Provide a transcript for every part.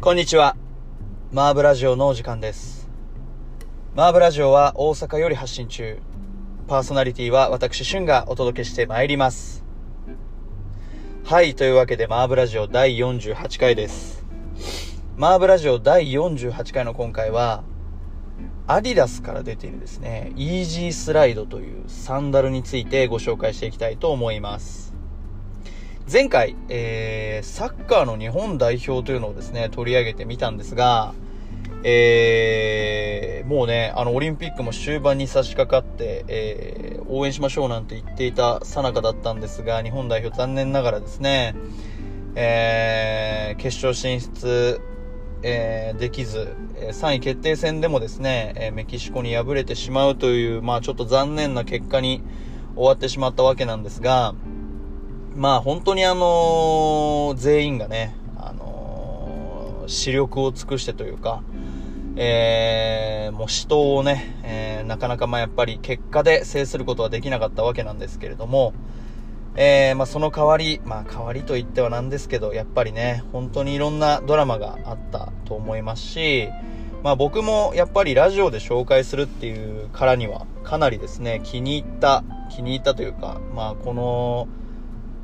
こんにちは。マーブラジオのお時間です。マーブラジオは大阪より発信中。パーソナリティは私、シュンがお届けしてまいります。はい、というわけでマーブラジオ第48回です。マーブラジオ第48回の今回は、アディダスから出ているですね、イージースライドというサンダルについてご紹介していきたいと思います。前回、えー、サッカーの日本代表というのをですね、取り上げてみたんですが、えー、もうね、あの、オリンピックも終盤に差し掛かって、えー、応援しましょうなんて言っていたさなかだったんですが、日本代表残念ながらですね、えー、決勝進出、えー、できず、3位決定戦でもですね、えメキシコに敗れてしまうという、まあちょっと残念な結果に終わってしまったわけなんですが、まあ本当にあの全員がね、あの視力を尽くしてというか、えー、もう死闘をね、えなかなかまあやっぱり結果で制することはできなかったわけなんですけれども、えー、まあその代わり、まあ代わりと言ってはなんですけど、やっぱりね、本当にいろんなドラマがあったと思いますし、まあ僕もやっぱりラジオで紹介するっていうからには、かなりですね、気に入った、気に入ったというか、まあこの、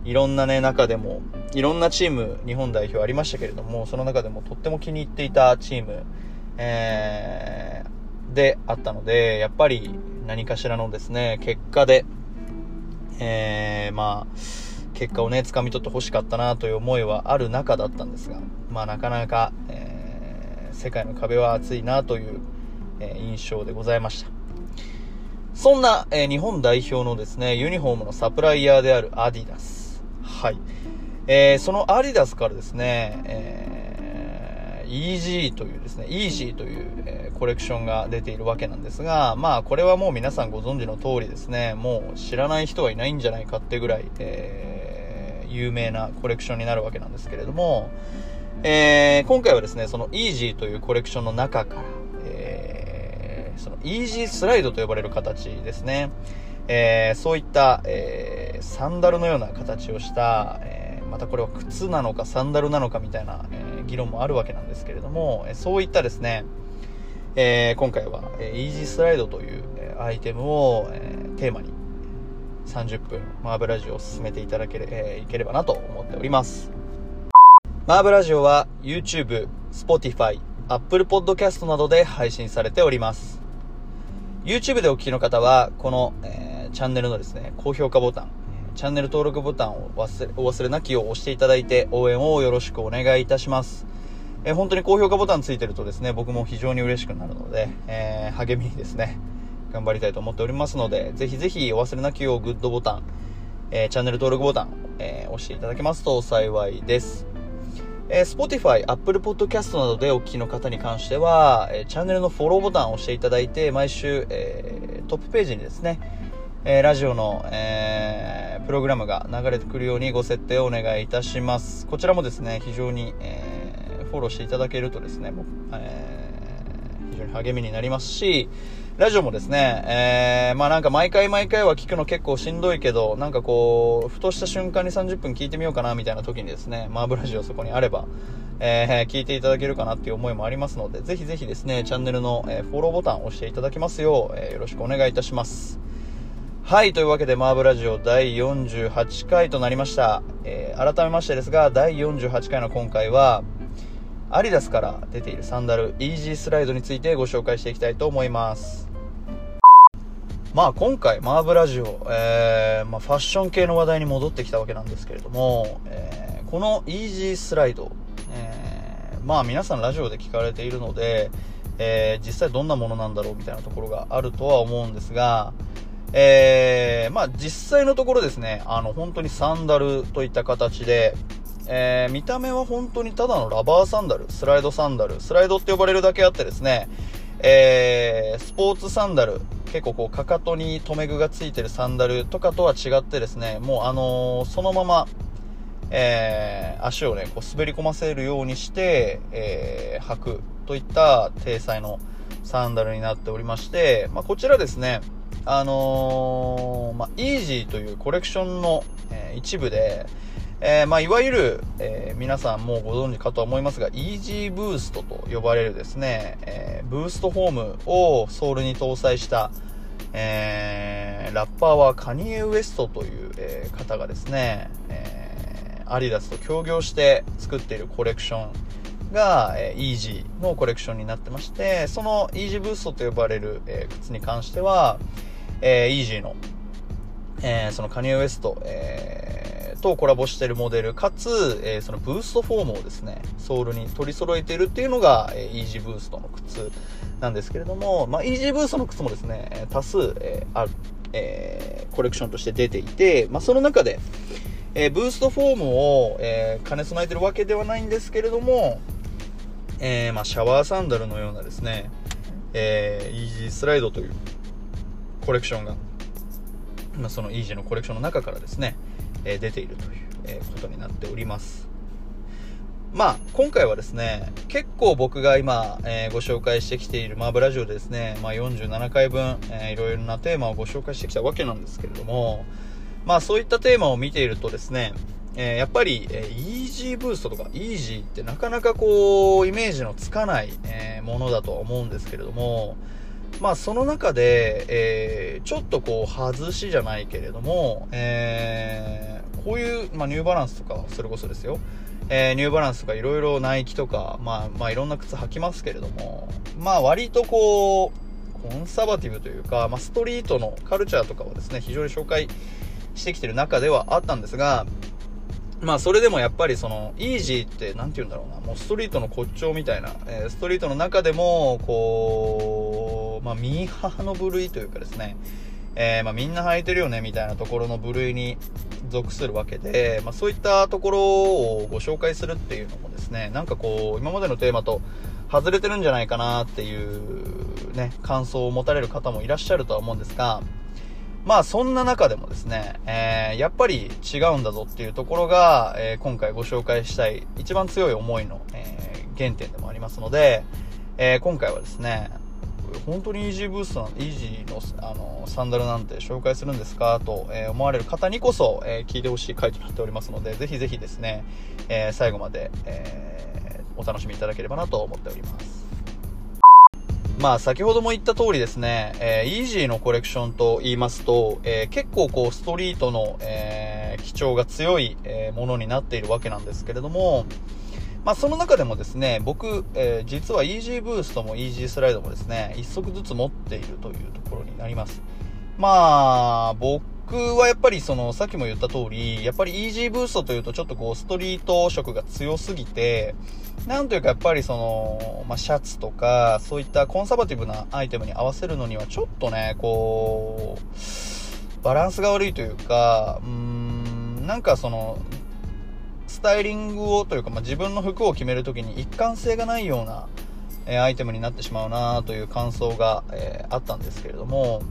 いろんなね、中でも、いろんなチーム、日本代表ありましたけれども、その中でもとっても気に入っていたチーム、えー、であったので、やっぱり何かしらのですね、結果で、えー、まあ、結果をね、掴み取って欲しかったなという思いはある中だったんですが、まあなかなか、えー、世界の壁は厚いなという、えー印象でございました。そんな、えー日本代表のですね、ユニフォームのサプライヤーであるアディダス。はい。えーそのアディダスからですね、えー、EG というですね、EG という、えーコレクションが出ているわけなんですが、まあこれはもう皆さんご存知の通りですね、もう知らない人はいないんじゃないかってぐらい、えー有名なコレクションになるわけなんですけれども、えー今回はですね、その EG というコレクションの中から、えーその EG スライドと呼ばれる形ですね。えーそういった、えーサンダルのような形をした、えーまたこれは靴なのかサンダルなのかみたいな、え議論もあるわけなんですけれども、えそういったですね、えー今回は、えー、イージースライドという、えーアイテムを、えーテーマに30分マーブラジオを進めていただけれ,、えーいければなと思っております。マーブラジオは YouTube、Spotify、Apple Podcast などで配信されております。YouTube でお聞きの方は、この、えーチャンネルのですね、高評価ボタン、チャンネル登録ボタンを忘れお忘れなきを押していただいて応援をよろしくお願いいたします。えー本当に高評価ボタンついてるとですね、僕も非常に嬉しくなるので、えー励みにですね、頑張りたいと思っておりますので、ぜひぜひお忘れなきをグッドボタン、えーチャンネル登録ボタン、えー押していただけますと幸いです。えー Spotify、Apple Podcast などでお聞きの方に関しては、えーチャンネルのフォローボタンを押していただいて、毎週、えートップページにですね、えーラジオの、えープログラムが流れてくるようにご設定をお願いいたします。こちらもですね、非常に、えーフォローしていただけるとですね、えー非常に励みになりますし、ラジオもですね、えーまあなんか毎回毎回は聞くの結構しんどいけど、なんかこう、ふとした瞬間に30分聞いてみようかなみたいな時にですね、マーブラジオそこにあれば、えー聞いていただけるかなっていう思いもありますので、ぜひぜひですね、チャンネルの、えーフォローボタンを押していただきますよう、えーよろしくお願いいたします。はい、というわけでマーブラジオ第48回となりました。えー改めましてですが、第48回の今回は、アリダスから出ているサンダル、イージースライドについてご紹介していきたいと思います。まあ今回、マーブラジオ、えーまあ、ファッション系の話題に戻ってきたわけなんですけれども、えーこのイージースライド、えーまあ皆さんラジオで聞かれているので、えー実際どんなものなんだろうみたいなところがあるとは思うんですが、えーまあ実際のところですね、あの本当にサンダルといった形で、えー見た目は本当にただのラバーサンダル、スライドサンダル、スライドって呼ばれるだけあってですね、えースポーツサンダル、結構こうかかとに留め具がついてるサンダルとかとは違ってですね、もうあのーそのまま、えー足をね、こう滑り込ませるようにして、えー履くといった体裁のサンダルになっておりまして、まあ、こちらですね、あのー、まあ、イージーというコレクションの、えー、一部で、えー、まあ、いわゆる、えー、皆さんもご存知かと思いますが、イージーブーストと呼ばれるですね、えー、ブーストフォームをソールに搭載した、えー、ラッパーはカニエ・ウエストという、えー、方がですね、えー、アディダスと協業して作っているコレクションが、えー、イージーのコレクションになってまして、そのイージーブーストと呼ばれる、えー、靴に関しては、えー、イージーの、えー、そのカニエ・ウエスト、えーとコラボしてるモデル、かつ、えー、そのブーストフォームをですね、ソールに取り揃えているっていうのが、えー、イージーブーストの靴なんですけれども、まあ、イージーブーストの靴もですね、多数、えー、ある、えー、コレクションとして出ていて、まあ、その中で、えー、ブーストフォームを、えー、兼ね備えてるわけではないんですけれども、えー、まあ、シャワーサンダルのようなですね、えー、イージースライドというコレクションが、まあ、そのイージーのコレクションの中からですね、え出ているという、えことになっております。まあ、今回はですね、結構僕が今、えー、ご紹介してきているマーブラジオでですね、まあ、47回分、えー、いろいろなテーマをご紹介してきたわけなんですけれども、まあそういったテーマを見ているとですね、えー、やっぱり、え、イージーブーストとかイージーってなかなかこう、イメージのつかない、え、ものだとは思うんですけれども、まあその中で、え、ちょっとこう外しじゃないけれども、えー、こういう、まあ、ニューバランスとかそれこそですよ、えー、ニューバランスとかいろいろナイキとか、まあ、まあいろんな靴履きますけれども、まあ割とこう、コンサバティブというか、まあ、ストリートのカルチャーとかをですね、非常に紹介してきてる中ではあったんですが、まあそれでもやっぱりその、イージーって何て言うんだろうな、もうストリートの骨頂みたいな、えー、ストリートの中でも、こう、まあミーハーの部類というかですね、えー、まあみんな履いてるよねみたいなところの部類に属するわけで、まあそういったところをご紹介するっていうのもですね、なんかこう、今までのテーマと外れてるんじゃないかなっていうね、感想を持たれる方もいらっしゃるとは思うんですが、まあそんな中でもですね、えー、やっぱり違うんだぞっていうところが、えー、今回ご紹介したい一番強い思いの、えー、原点でもありますので、え今回はですね、本当にイージーブーストな、イージーのあのサンダルなんて紹介するんですか？と、え思われる方にこそ、え聞いてほしい回となっておりますので、ぜひぜひですね、え最後まで、えお楽しみいただければなと思っております。まあ先ほども言った通りですね、え、イージーのコレクションと言いますと、え、結構こうストリートの、え、基調が強い、えものになっているわけなんですけれども、まあその中でもですね、僕、え実はイージーブーストもイージースライドもですね、一足ずつ持っているというところになります。まあ、僕はやっぱりその、さっきも言った通り、やっぱりイージーブーストというとちょっとこうストリート色が強すぎて、なんというかやっぱりその、まあ、シャツとか、そういったコンサバティブなアイテムに合わせるのにはちょっとね、こう、バランスが悪いというか、うーん、なんかその、スタイリングをというか、まあ、自分の服を決めるときに一貫性がないような、え、アイテムになってしまうなという感想が、えー、あったんですけれども、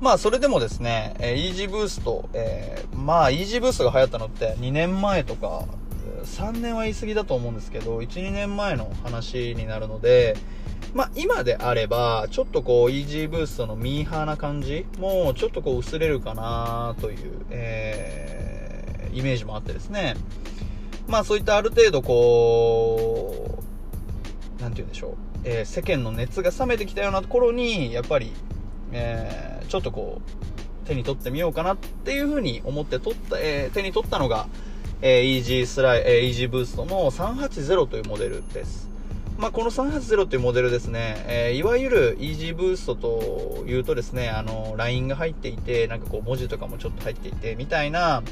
まあそれでもですね、えー、イージーブースト、えー、まあイージーブーストが流行ったのって2年前とか3年は言い過ぎだと思うんですけど、1、2年前の話になるので、まあ、今であれば、ちょっとこう、イージーブーストのミーハーな感じも、ちょっとこう、薄れるかなという、えー、イメージもあってですね。まあ、そういったある程度こう、なんて言うんでしょう。えー、世間の熱が冷めてきたような頃に、やっぱり、えー、ちょっとこう、手に取ってみようかなっていう風に思って取った、えー、手に取ったのが、えー、イージースライ、えー、イージーブーストの380というモデルです。まあ、この380というモデルですね、えー、いわゆるイージーブーストというとですね、あの、ラインが入っていて、なんかこう文字とかもちょっと入っていて、みたいな、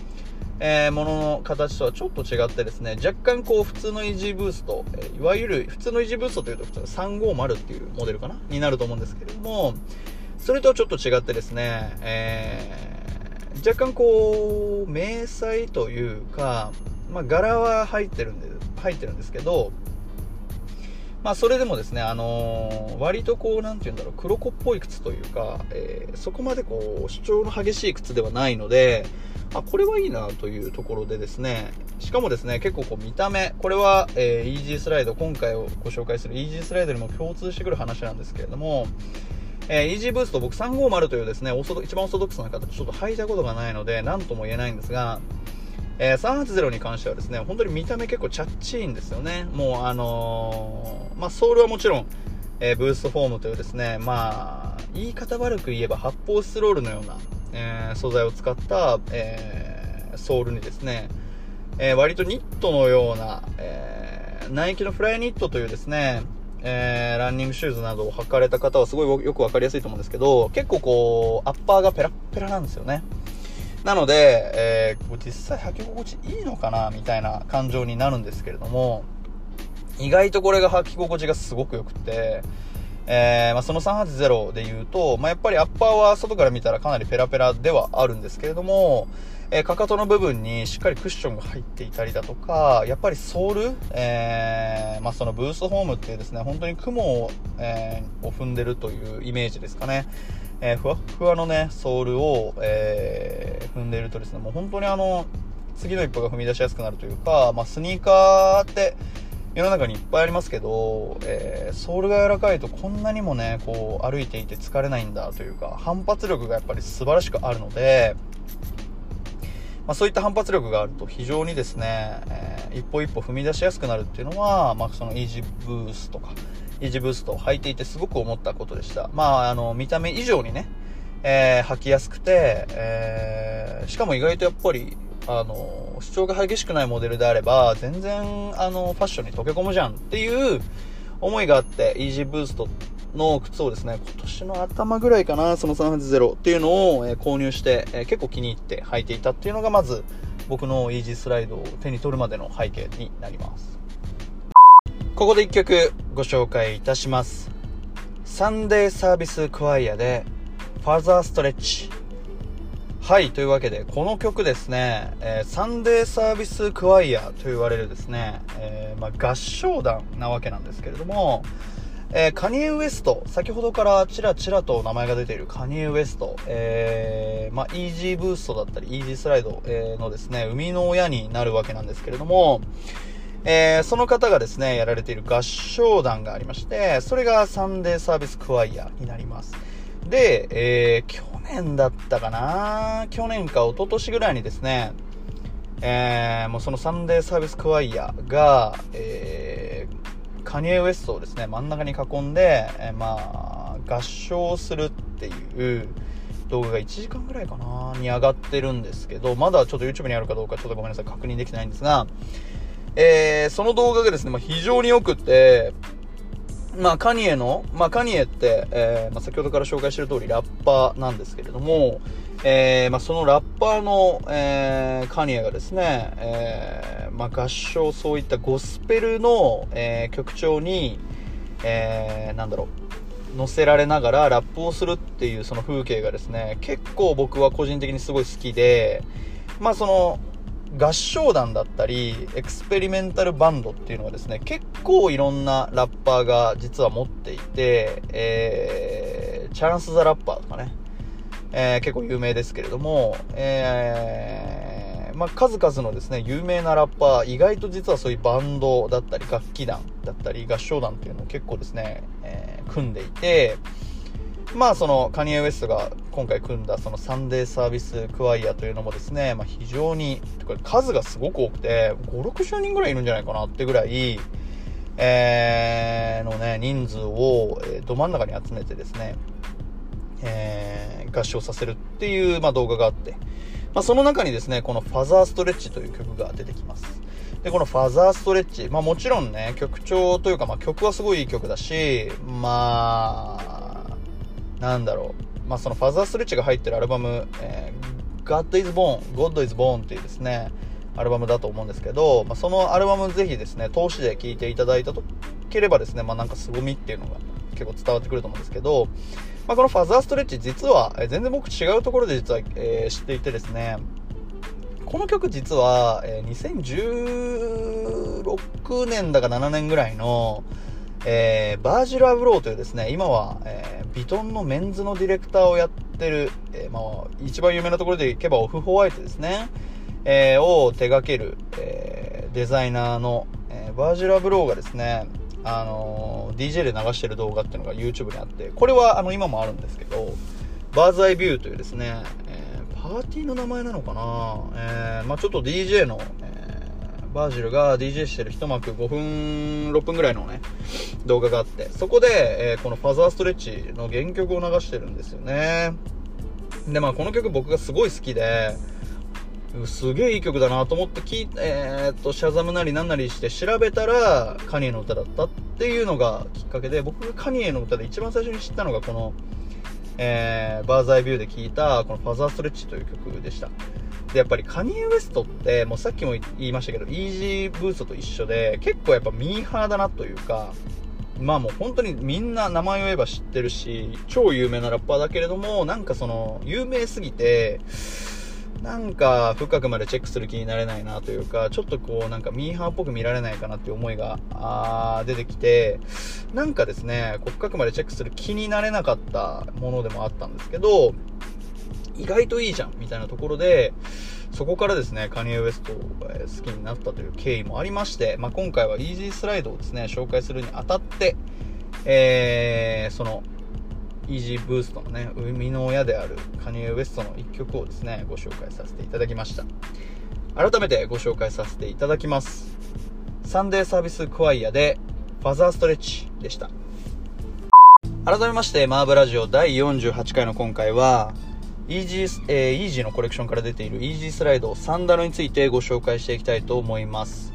えー、ものの形とはちょっと違ってですね、若干こう普通のイージーブースト、えー、いわゆる普通のイージーブーストというと普通の350っていうモデルかなになると思うんですけれども、それとはちょっと違ってですね、えー若干こう、迷彩というか、まあ、柄は入ってるんで、入ってるんですけど、まあ、それでもですね、あのー、割とこう、なんて言うんだろう、黒子っぽい靴というか、えー、そこまでこう、主張の激しい靴ではないので、あ、これはいいなというところでですね、しかもですね、結構こう見た目、これは、えー、イージースライド、今回をご紹介するイージースライドにも共通してくる話なんですけれども、えー、イージーブースト僕350というですね、一番オーソドックスな形ちょっと履いたことがないので、何とも言えないんですが、えー、380に関してはですね、本当に見た目結構チャッチいんですよね。もうあのー、まあ、ソールはもちろん、えー、ブーストフォームというですね、まあ、言い方悪く言えば発泡スチロールのような、えー、素材を使った、えー、ソールにですね、えー、割とニットのような、えー、ナイキのフライニットというですね、えー、ランニングシューズなどを履かれた方はすごいよくわかりやすいと思うんですけど、結構こう、アッパーがペラッペラなんですよね。なので、えー、実際履き心地いいのかなみたいな感情になるんですけれども、意外とこれが履き心地がすごく良くて、えー、まあ、その380で言うと、まあ、やっぱりアッパーは外から見たらかなりペラペラではあるんですけれども、えー、かかとの部分にしっかりクッションが入っていたりだとか、やっぱりソール、えー、まあ、そのブーストホームっていうですね、本当に雲を、えを踏んでるというイメージですかね。えふわふわのね、ソールを、え踏んでいるとですね、もう本当にあの、次の一歩が踏み出しやすくなるというか、まあ、スニーカーって、世の中にいっぱいありますけど、えー、ソールが柔らかいとこんなにもね、こう歩いていて疲れないんだというか、反発力がやっぱり素晴らしくあるので、まあ、そういった反発力があると非常にですね、えー、一歩一歩踏み出しやすくなるっていうのは、まあ、そのイージーブースとか、イージーブーストを履いていてすごく思ったことでした。まあ、あの、見た目以上にね、えー、履きやすくて、えー、しかも意外とやっぱり、あの、主張が激しくないモデルであれば、全然、あの、ファッションに溶け込むじゃんっていう思いがあって、イージーブーストの靴をですね、今年の頭ぐらいかな、その380っていうのを、え購入して、え結構気に入って履いていたっていうのが、まず、僕のイージースライドを手に取るまでの背景になります。ここで1曲ご紹介いたします。サンデーサービスクワイアで、ファザーストレッチ。はい、というわけで、この曲ですね、えー、サンデーサービスクワイアと言われるですね、えー、まあ、合唱団なわけなんですけれども、えー、カニエ・ウエスト、先ほどからちらちらと名前が出ているカニエ・ウエスト、えー、まあ、イージーブーストだったり、イージースライド、え、のですね、生みの親になるわけなんですけれども、えー、その方がですね、やられている合唱団がありまして、それがサンデーサービスクワイアになります。で、えー、年だったかな？去年か一昨年ぐらいにですね、えー、もうそのサンデーサービスクワイアが、えー、カニエ・ウエストをですね、真ん中に囲んで、えー、まあ、合唱するっていう動画が1時間ぐらいかなに上がってるんですけど、まだちょっと YouTube にあるかどうかちょっとごめんなさい、確認できてないんですが、えー、その動画がですね、まあ、非常に良くて、まあ、カニエの、まあ、カニエって、えー、まあ、先ほどから紹介してる通りラッパーなんですけれども、えー、まあ、そのラッパーの、えー、カニエがですね、えー、まあ、合唱、そういったゴスペルの、えー、曲調に、えー、なんだろう、乗せられながらラップをするっていうその風景がですね、結構僕は個人的にすごい好きで、まあその、合唱団だったり、エクスペリメンタルバンドっていうのはですね、結構いろんなラッパーが実は持っていて、えー、チャンス・ザ・ラッパーとかね、えー、結構有名ですけれども、えー、まあ、数々のですね、有名なラッパー、意外と実はそういうバンドだったり、楽器団だったり、合唱団っていうのを結構ですね、えー、組んでいて、まあそのカニエ・ウエストが今回組んだそのサンデーサービスクワイアというのもですね、まあ、非常に数がすごく多くて560人ぐらいいるんじゃないかなってぐらい、えー、のね人数を、えど真ん中に集めてですね、えー、合唱させるっていう、まあ、動画があって、まあ、その中にですねこの「ファザーストレッチ」という曲が出てきます。でこの「ファザーストレッチ」まあもちろんね曲調というか、まあ、曲はすごいいい曲だしまあなんだろう、まあ、そのファザーストレッチが入ってるアルバム、えー、God is Born, God is Born っていうですね、アルバムだと思うんですけど、まあ、そのアルバムぜひですね、通しで聴いていただいたとければですね、まあ、なんか凄みっていうのが結構伝わってくると思うんですけど、まあ、このファザーストレッチ実は、え、全然僕違うところで実は、えー、知っていてですね、この曲実は、え、2016年だか7年ぐらいの、えー、バージル・アブローというですね、今は、えー、ビトンのメンズのディレクターをやってる、えー、まあ、一番有名なところでいけばオフホワイトですね、えー、を手掛ける、えー、デザイナーの、えバージュラ・ブローがですね、あの DJ で流してる動画っていうのが YouTube にあって、これはあの今もあるんですけど、バーズアイビューというですね、えパーティーの名前なのかな、えまあ、ちょっと DJ の、バージルが DJ してる一幕5分、6分ぐらいのね、動画があって、そこで、えー、このファザーストレッチの原曲を流してるんですよね。で、まあこの曲僕がすごい好きで、すげえいい曲だなと思って聞いえー、っと、シャザムなりなんなりして調べたら、カニエの歌だったっていうのがきっかけで、僕がカニエの歌で一番最初に知ったのがこの、えー、バーザイビューで聴いた、このファザーストレッチという曲でした。で、やっぱりカニエ・ウエストって、もうさっきも言いましたけど、イージーブーストと一緒で、結構やっぱミーハーだなというか、まあもう本当にみんな名前を言えば知ってるし、超有名なラッパーだけれども、なんかその、有名すぎて、なんか深くまでチェックする気になれないなというか、ちょっとこうなんかミーハーっぽく見られないかなっていう思いがあ出てきて、なんかですね、深くまでチェックする気になれなかったものでもあったんですけど、意外といいじゃんみたいなところで、そこからですね、カニエ・ウエストを好きになったという経緯もありまして、まあ、今回はイージースライドをですね、紹介するにあたって、えー、その、イージーブーストのね、生みの親であるカニエ・ウエストの一曲をですね、ご紹介させていただきました。改めてご紹介させていただきます。サンデーサービスクワイアで、ファザーストレッチでした。改めまして、マーブラジオ第48回の今回は、イージー、えー、イージーのコレクションから出ているイージースライドサンダルについてご紹介していきたいと思います。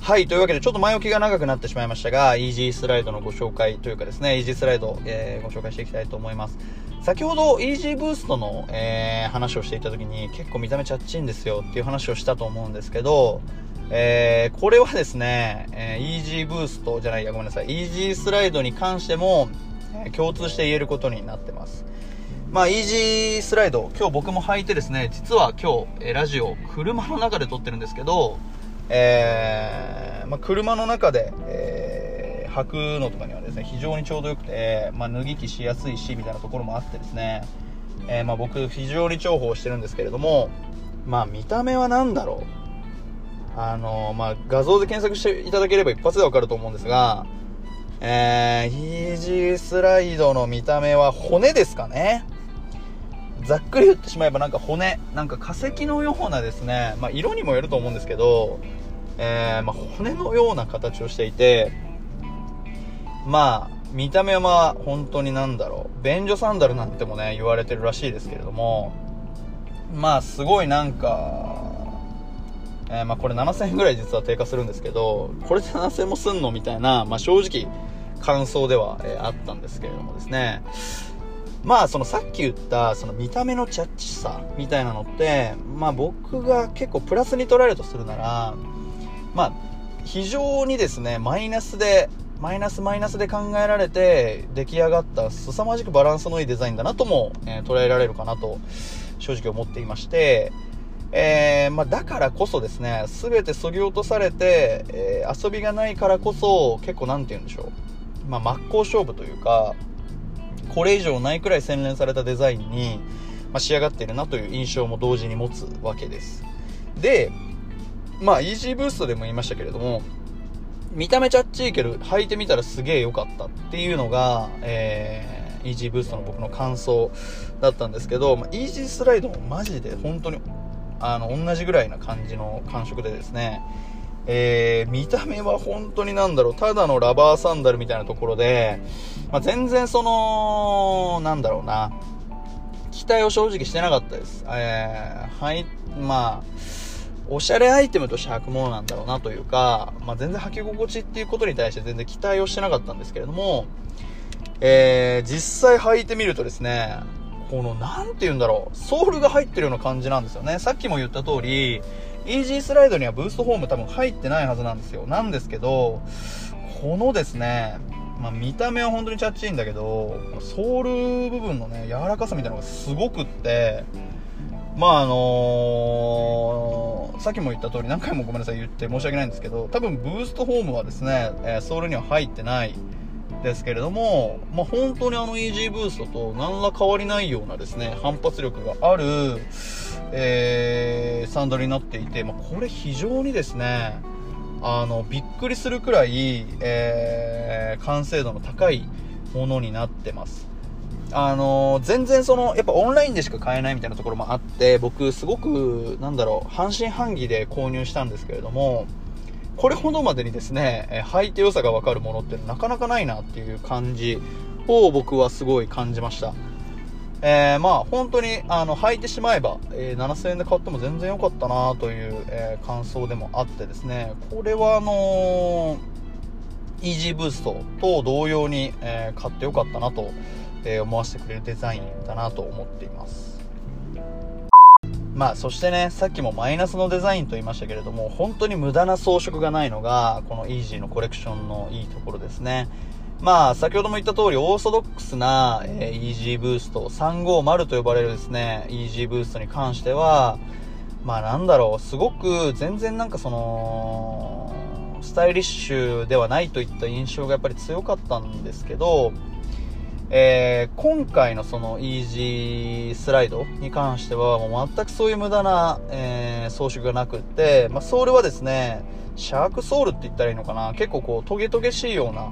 はい、というわけでちょっと前置きが長くなってしまいましたが、イージースライドのご紹介というかですね、イージースライド、えー、ご紹介していきたいと思います。先ほどイージーブーストの、えー、話をしていた時に結構見た目チャッチいんですよっていう話をしたと思うんですけど、えー、これはですね、えー、イージーブーストじゃないや、ごめんなさい、イージースライドに関しても、えー、共通して言えることになってます。まあ、イージースライド、今日僕も履いてですね、実は今日、えラジオ、車の中で撮ってるんですけど、えー、まあ、車の中で、えー、履くのとかにはですね、非常にちょうどよくて、まあ、脱ぎ着しやすいし、みたいなところもあってですね、えー、まあ、僕、非常に重宝してるんですけれども、まあ、見た目は何だろう。あのまあ、画像で検索していただければ一発でわかると思うんですが、えー、イージースライドの見た目は骨ですかね。ざっくり言ってしまえばなんか骨、なんか化石のようなですね、まあ、色にもよると思うんですけど、えー、まあ、骨のような形をしていて、まあ、見た目は本当になんだろう、便所サンダルなんてもね、言われてるらしいですけれども、まあ、すごいなんか、えー、まあ、これ7000円ぐらい実は低下するんですけど、これで7000円もすんのみたいな、まあ、正直、感想では、えー、あったんですけれどもですね、まあそのさっき言ったその見た目のチャッチさみたいなのってまあ僕が結構プラスに捉えるとするならまあ非常にですねマイナスでマイナスマイナスで考えられて出来上がった凄まじくバランスのいいデザインだなとも、えー、捉えられるかなと正直思っていまして、えー、まあ、だからこそですね全て削ぎ落とされて、えー、遊びがないからこそ結構何て言うんでしょう、まあ、真っ向勝負というかこれ以上ないくらい洗練されたデザインに、まあ、仕上がってるなという印象も同時に持つわけです。で、まあ、イージーブーストでも言いましたけれども、見た目チャッチーけど、履いてみたらすげえ良かったっていうのが、えー、イージーブーストの僕の感想だったんですけど、まあ、イージースライドもマジで本当に、あの、同じぐらいな感じの感触でですね、えー、見た目は本当になんだろう、ただのラバーサンダルみたいなところで、まあ、全然その、なんだろうな、期待を正直してなかったです。えー、はい、まあ、おしゃれアイテムとして履くものなんだろうなというか、まあ、全然履き心地っていうことに対して全然期待をしてなかったんですけれども、えー、実際履いてみるとですね、この、なんて言うんだろう、ソールが入ってるような感じなんですよね。さっきも言った通り、イージースライドにはブーストホーム多分入ってないはずなんですよ。なんですけど、このですね、まあ、見た目は本当にチャッチいんだけど、ソール部分のね、柔らかさみたいなのがすごくって、まああのー、さっきも言った通り何回もごめんなさい言って申し訳ないんですけど、多分ブーストホームはですね、え、ソールには入ってないですけれども、まあ、本当にあのイージーブーストと何ら変わりないようなですね、反発力がある、えー、サンダルになっていて、まあ、これ非常にですね、あの、びっくりするくらい、えー、完成度の高いものになってます。あの全然その、やっぱオンラインでしか買えないみたいなところもあって、僕すごく、なんだろう、半信半疑で購入したんですけれども、これほどまでにですね、え履いて良さがわかるものってなかなかないなっていう感じを僕はすごい感じました。えー、まあ本当にあの履いてしまえば、えー、7000円で買っても全然良かったなという、えー、感想でもあってですね、これはあのイージーブーストと同様に、え買って良かったなと、え思わせてくれるデザインだなと思っています。まあそしてね、さっきもマイナスのデザインと言いましたけれども、本当に無駄な装飾がないのが、このイージーのコレクションのいいところですね。まあ、先ほども言った通り、オーソドックスな、えー、イージーブースト、350と呼ばれるですね、イージーブーストに関しては、まあなんだろう、すごく全然なんかその、スタイリッシュではないといった印象がやっぱり強かったんですけど、えー、今回のそのイージースライドに関してはもう全くそういう無駄な、えー、装飾がなくって、まあ、ソールはですねシャークソールって言ったらいいのかな結構こうトゲトゲしいような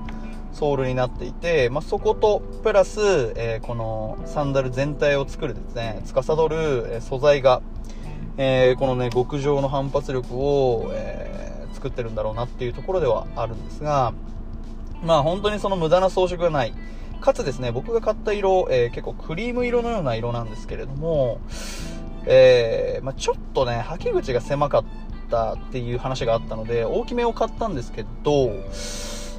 ソールになっていて、まあ、そことプラス、えー、このサンダル全体を作るですね司る、素材が、えこのね極上の反発力を、え作ってるんだろうなっていうところではあるんですがまあ本当にその無駄な装飾がない。かつですね、僕が買った色、え、結構クリーム色のような色なんですけれども、え、まあ、ちょっとね、履き口が狭かったっていう話があったので、大きめを買ったんですけど、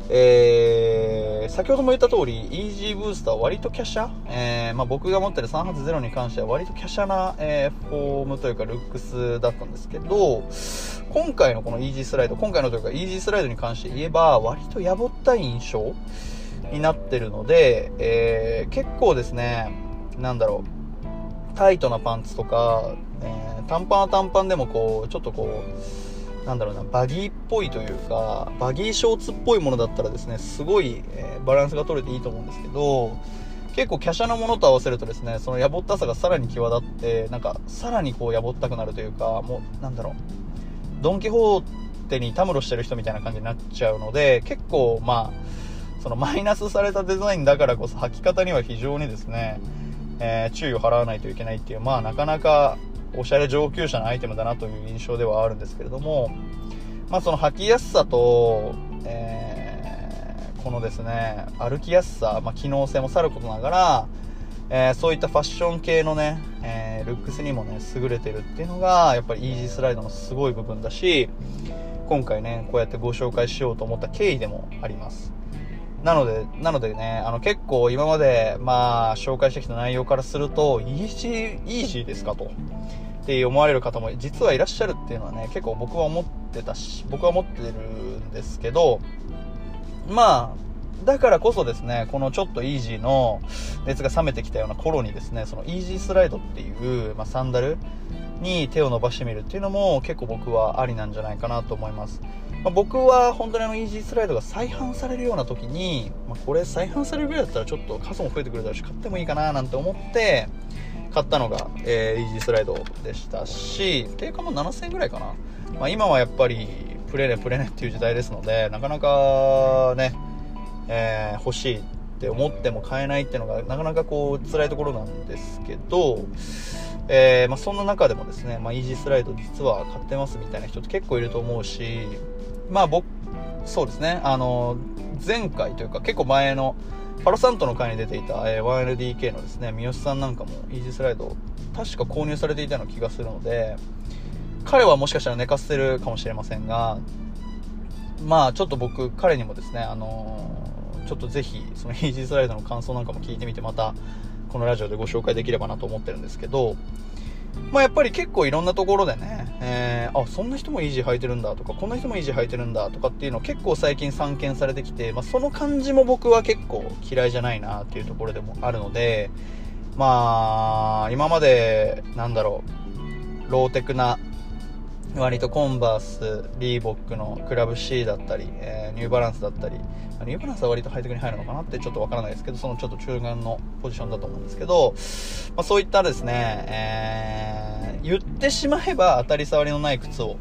えー、先ほども言った通り、イージーブースターは割と華奢、えー、まあ、僕が持ってる380に関しては割と華奢な、えー、フォームというかルックスだったんですけど、今回のこのイージースライド、今回のというかイージースライドに関して言えば、割とやぼったい印象になってるので、えー、結構ですね、なんだろう、タイトなパンツとか、えー、短パンは短パンでもこう、ちょっとこう、なんだろうな、バギーっぽいというか、バギーショーツっぽいものだったらですね、すごい、えー、バランスが取れていいと思うんですけど、結構華奢なものと合わせるとですね、そのやぼったさがさらに際立って、なんか、さらにこうやぼったくなるというか、もう、なんだろう、ドン・キホーテにたむろしてる人みたいな感じになっちゃうので、結構、まあ、そのマイナスされたデザインだからこそ履き方には非常にですね、えー、注意を払わないといけないっていう、まあなかなかおしゃれ上級者のアイテムだなという印象ではあるんですけれども、まあその履きやすさと、えー、このですね、歩きやすさ、まあ機能性もさることながら、えー、そういったファッション系のね、えー、ルックスにもね、優れてるっていうのが、やっぱりイージースライドのすごい部分だし、今回ね、こうやってご紹介しようと思った経緯でもあります。なので、なのでね、あの結構今まで、まあ、紹介してきた内容からすると、イージー、イージーですかと。って思われる方も実はいらっしゃるっていうのはね、結構僕は思ってたし、僕は思ってるんですけど、まあ、だからこそですね、このちょっとイージーの熱が冷めてきたような頃にですね、そのイージースライドっていう、まあ、サンダルに手を伸ばしてみるっていうのも結構僕はありなんじゃないかなと思います。まあ、僕は本当にあのイージースライドが再販されるような時に、まあ、これ再販されるぐらいだったらちょっと数も増えてくるだろうし買ってもいいかななんて思って買ったのが、えー、イージースライドでしたし定価も7000円ぐらいかな、まあ、今はやっぱりプレネプレネっていう時代ですのでなかなかね、えー、欲しいって思っても買えないっていうのがなかなかこう辛いところなんですけどえー、まあ、そんな中でもですね、まあ、イージースライド実は買ってますみたいな人って結構いると思うし、まあ僕、そうですね、あの、前回というか結構前のパロサントの会に出ていた、え、1LDK のですね、三好さんなんかもイージースライド確か購入されていたような気がするので、彼はもしかしたら寝かせてるかもしれませんが、まあちょっと僕、彼にもですね、あのー、ちょっとぜひ、そのイージースライドの感想なんかも聞いてみて、また、このラジオでご紹介できればなと思ってるんですけど、まあ、やっぱり結構いろんなところでね、えー、あ、そんな人もイージー履いてるんだとか、こんな人もイージー履いてるんだとかっていうの結構最近散見されてきて、まあ、その感じも僕は結構嫌いじゃないなっていうところでもあるので、まあ、今まで、なんだろう、ローテクな、割とコンバース、リーボックのクラブ C だったり、えー、ニューバランスだったり、ニューバランスは割とハイテクに入るのかなってちょっとわからないですけど、そのちょっと中間のポジションだと思うんですけど、まあ、そういったですね、えー、言ってしまえば当たり障りのない靴を、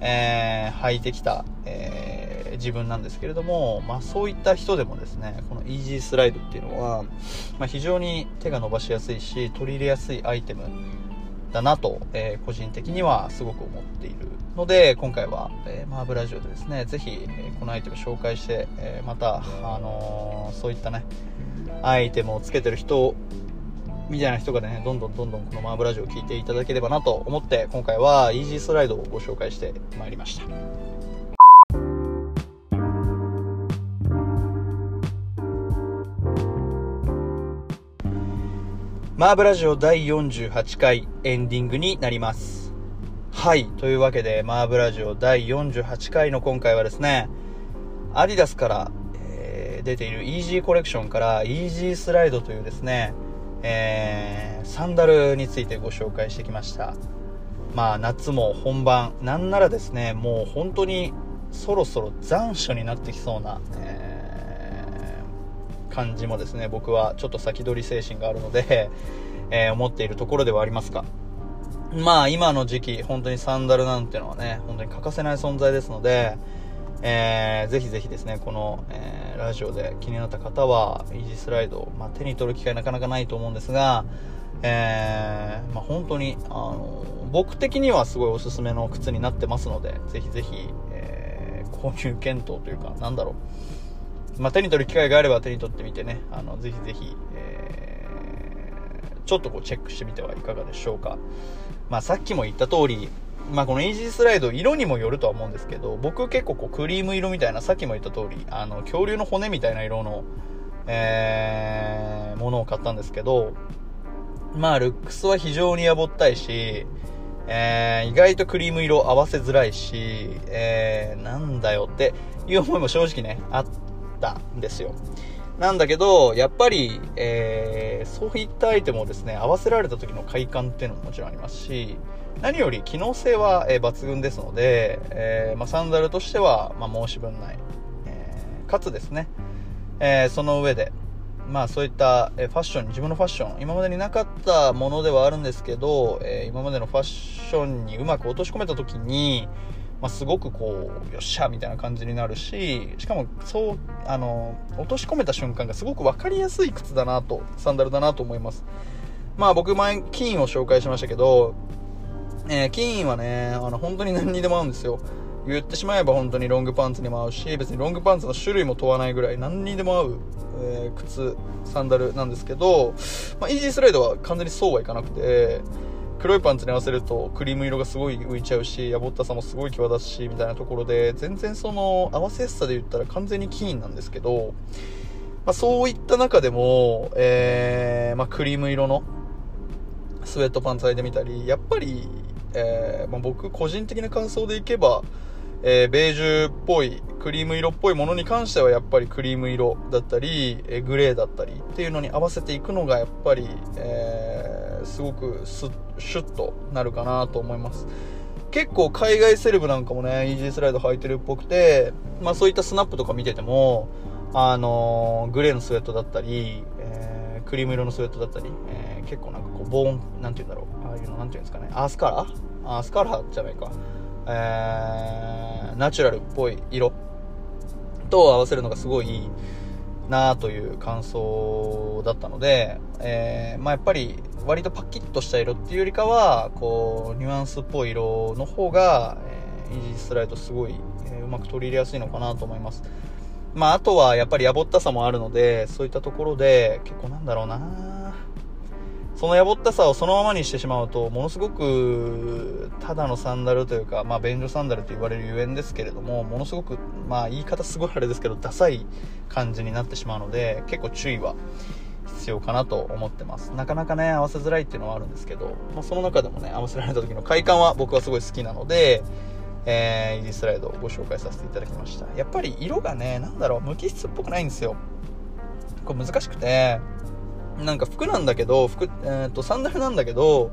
えー、履いてきた、えー、自分なんですけれども、まあ、そういった人でもですね、このイージースライドっていうのは、まあ、非常に手が伸ばしやすいし、取り入れやすいアイテムだなと、えー、個人的にはすごく思っているので、今回は、えー、マーブラジオでですね、ぜひ、え、このアイテム紹介して、えまた、あのそういったね、アイテムをつけてる人みたいな人がね、どんどんどんどんこのマーブラジオを聴いていただければなと思って、今回はイージースライドをご紹介してまいりました。マーブラジオ第48回エンディングになります。はい。というわけで、マーブラジオ第48回の今回はですね、アディダスから、えー、出ているイージーコレクションからイージースライドというですね、えー、サンダルについてご紹介してきました。まあ、夏も本番、なんならですね、もう本当にそろそろ残暑になってきそうな、えー感じもですね僕はちょっと先取り精神があるので、えー、思っているところではありますがまあ今の時期本当にサンダルなんていうのはね本当に欠かせない存在ですので、えー、ぜひぜひですねこの、えー、ラジオで気になった方はイージスライド、まあ、手に取る機会なかなかないと思うんですが、えーまあ、本当にあの僕的にはすごいおすすめの靴になってますのでぜひぜひ、えー、購入検討というかなんだろう。まあ、手に取る機会があれば手に取ってみてね、あの、ぜひぜひ、えー、ちょっとこうチェックしてみてはいかがでしょうか。まあ、さっきも言った通り、まあ、このイージースライド、色にもよるとは思うんですけど、僕結構こうクリーム色みたいな、さっきも言った通り、あの、恐竜の骨みたいな色の、えー、ものを買ったんですけど、まあ、ルックスは非常にやぼったいし、えー、意外とクリーム色合わせづらいし、えー、なんだよっていう思いも正直ね、あったんですよ。なんだけど、やっぱり、えー、そういったアイテムをですね、合わせられた時の快感っていうのももちろんありますし、何より機能性は、えー、抜群ですので、えー、まあ、サンダルとしては、まあ、申し分ない。えー、かつですね、えその上で、まあそういった、えファッション自分のファッション、今までになかったものではあるんですけど、え今までのファッションにうまく落とし込めた時に、まあ、すごくこうよっしゃみたいな感じになるししかもそうあの落とし込めた瞬間がすごく分かりやすい靴だなとサンダルだなと思います。まあ僕前キーンを紹介しましたけど、えー、キーンはねあの本当に何にでも合うんですよ。言ってしまえば本当にロングパンツにも合うし別にロングパンツの種類も問わないぐらい何にでも合う、えー、靴サンダルなんですけど、まあ、イージースライドは完全にそうはいかなくて黒いパンツに合わせるとクリーム色がすごい浮いちゃうしやぼったさもすごい際立つしみたいなところで全然その合わせやすさで言ったら完全にキーンなんですけど、まあ、そういった中でも、えー、まあ、クリーム色のスウェットパンツ履いてみたりやっぱり、えー、まあ、僕個人的な感想でいけばえー、ベージュっぽい、クリーム色っぽいものに関してはやっぱりクリーム色だったり、えー、グレーだったりっていうのに合わせていくのがやっぱり、えー、すごくス、シュッとなるかなと思います。結構海外セレブなんかもね、イージースライド履いてるっぽくて、まあそういったスナップとか見てても、あのー、グレーのスウェットだったり、えー、クリーム色のスウェットだったり、えー、結構なんかこう、ボーン、なんて言うんだろう、ああいうの、なんて言うんですかね、アースカラ？ーアースカラーじゃないか。えー、ナチュラルっぽい色と合わせるのがすごいいいなという感想だったので、えー、まあ、やっぱり割とパキッとした色っていうよりかはこうニュアンスっぽい色の方が、えー、イージースライドすごい、えー、うまく取り入れやすいのかなと思います。まああとはやっぱりやぼったさもあるのでそういったところで結構なんだろうな。そのやぼったさをそのままにしてしまうと、ものすごく、ただのサンダルというか、まあ、便所サンダルと言われるゆえんですけれども、ものすごく、まあ、言い方すごいあれですけど、ダサい感じになってしまうので、結構注意は必要かなと思ってます。なかなかね、合わせづらいっていうのはあるんですけど、まあ、その中でもね、合わせられた時の快感は僕はすごい好きなので、えー、イージースライドをご紹介させていただきました。やっぱり色がね、なんだろう、無機質っぽくないんですよ。これ難しくて、なんか服なんだけど、服、えっ、と、サンダルなんだけど、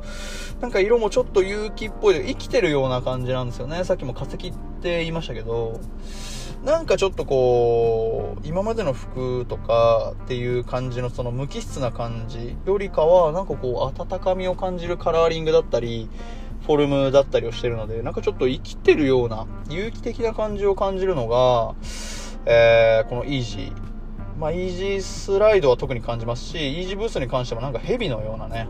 なんか色もちょっと有機っぽい、生きてるような感じなんですよね。さっきも化石って言いましたけど、なんかちょっとこう、今までの服とかっていう感じのその無機質な感じよりかは、なんかこう、温かみを感じるカラーリングだったり、フォルムだったりをしてるので、なんかちょっと生きてるような、有機的な感じを感じるのが、えー、このイージー。まあ、イージースライドは特に感じますし、イージーブースに関してもなんか蛇のようなね、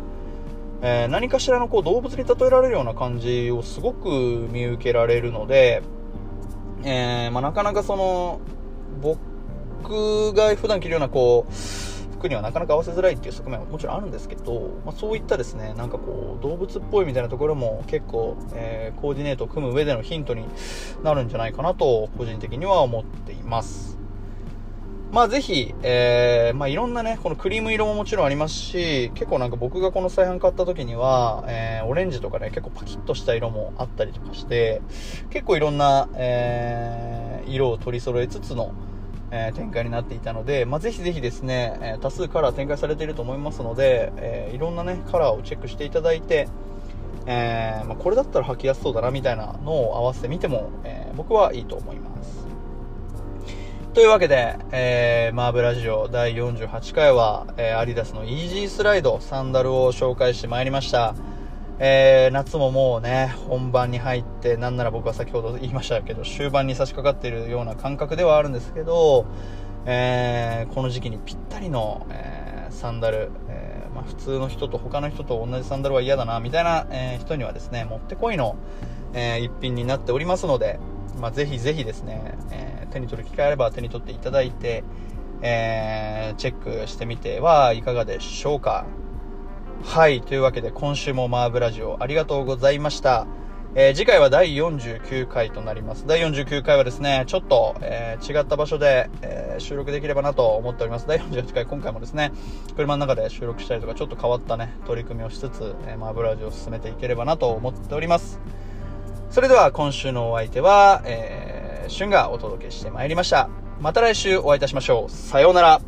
えー、何かしらのこう動物に例えられるような感じをすごく見受けられるので、えー、まあ、なかなかその、僕が普段着るようなこう、服にはなかなか合わせづらいっていう側面はもちろんあるんですけど、まあ、そういったですね、なんかこう、動物っぽいみたいなところも結構、えー、コーディネートを組む上でのヒントになるんじゃないかなと、個人的には思っています。まあぜひ、えー、まあいろんなね、このクリーム色ももちろんありますし、結構なんか僕がこの再販買った時には、えー、オレンジとかね、結構パキッとした色もあったりとかして、結構いろんな、えー、色を取り揃えつつの、えー、展開になっていたので、まあ、ぜひぜひですね、えー、多数カラー展開されていると思いますので、えー、いろんなね、カラーをチェックしていただいて、えまあ、これだったら履きやすそうだなみたいなのを合わせてみても、え僕はいいと思います。というわけで、えー、マーブラジオ第48回は、えー、アディダスのイージースライドサンダルを紹介してまいりました。えー、夏ももうね、本番に入って、なんなら僕は先ほど言いましたけど、終盤に差し掛かっているような感覚ではあるんですけど、えー、この時期にぴったりの、えー、サンダル、えまあ、普通の人と他の人と同じサンダルは嫌だな、みたいな、え人にはですね、もってこいの、え一品になっておりますので、まあ、ぜひぜひですね、えー、手に取る機会あれば手に取っていただいて、えー、チェックしてみてはいかがでしょうか。はい。というわけで、今週もマーブラジオありがとうございました。えー、次回は第49回となります。第49回はですね、ちょっと、えー、違った場所で、えー、収録できればなと思っております。第48回、今回もですね、車の中で収録したりとか、ちょっと変わったね、取り組みをしつつ、えマーブラジオを進めていければなと思っております。それでは今週のお相手は、えー、旬がお届けしてまいりました。また来週お会いいたしましょう。さようなら。